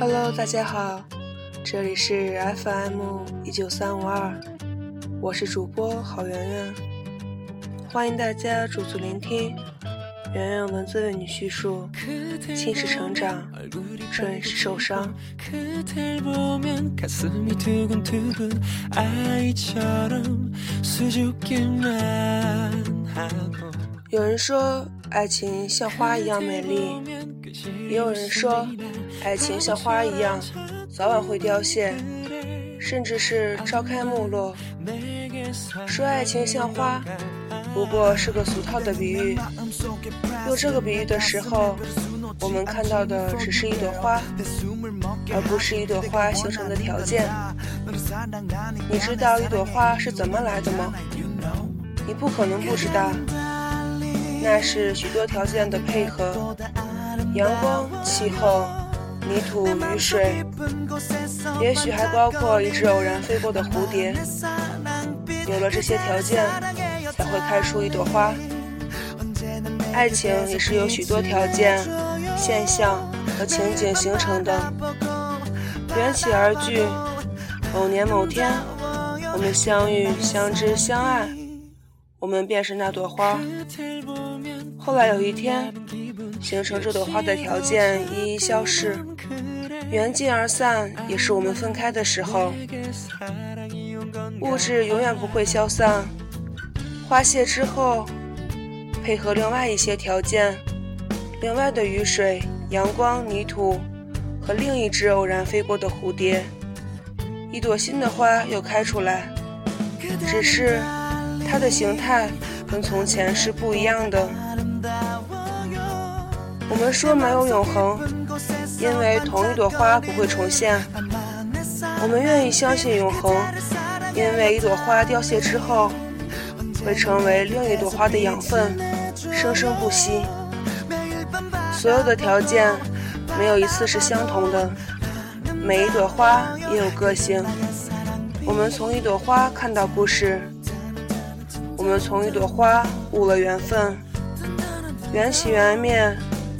Hello，大家好，这里是 FM 一九三五二，我是主播郝圆圆，欢迎大家驻足聆听，圆圆文字为你叙述，心是成长，春是受伤。有人说爱情像花一样美丽，也有人说爱情像花一样早晚会凋谢，甚至是朝开暮落。说爱情像花，不过是个俗套的比喻。用这个比喻的时候，我们看到的只是一朵花，而不是一朵花形成的条件。你知道一朵花是怎么来的吗？你不可能不知道。那是许多条件的配合，阳光、气候、泥土、雨水，也许还包括一只偶然飞过的蝴蝶。有了这些条件，才会开出一朵花。爱情也是由许多条件、现象和情景形成的，缘起而聚。某年某天，我们相遇、相知、相爱，我们便是那朵花。后来有一天，形成这朵花的条件一一消逝，缘尽而散，也是我们分开的时候。物质永远不会消散，花谢之后，配合另外一些条件，另外的雨水、阳光、泥土和另一只偶然飞过的蝴蝶，一朵新的花又开出来，只是它的形态跟从前是不一样的。我们说没有永恒，因为同一朵花不会重现。我们愿意相信永恒，因为一朵花凋谢之后，会成为另一朵花的养分，生生不息。所有的条件没有一次是相同的，每一朵花也有个性。我们从一朵花看到故事，我们从一朵花悟了缘分。缘起缘灭。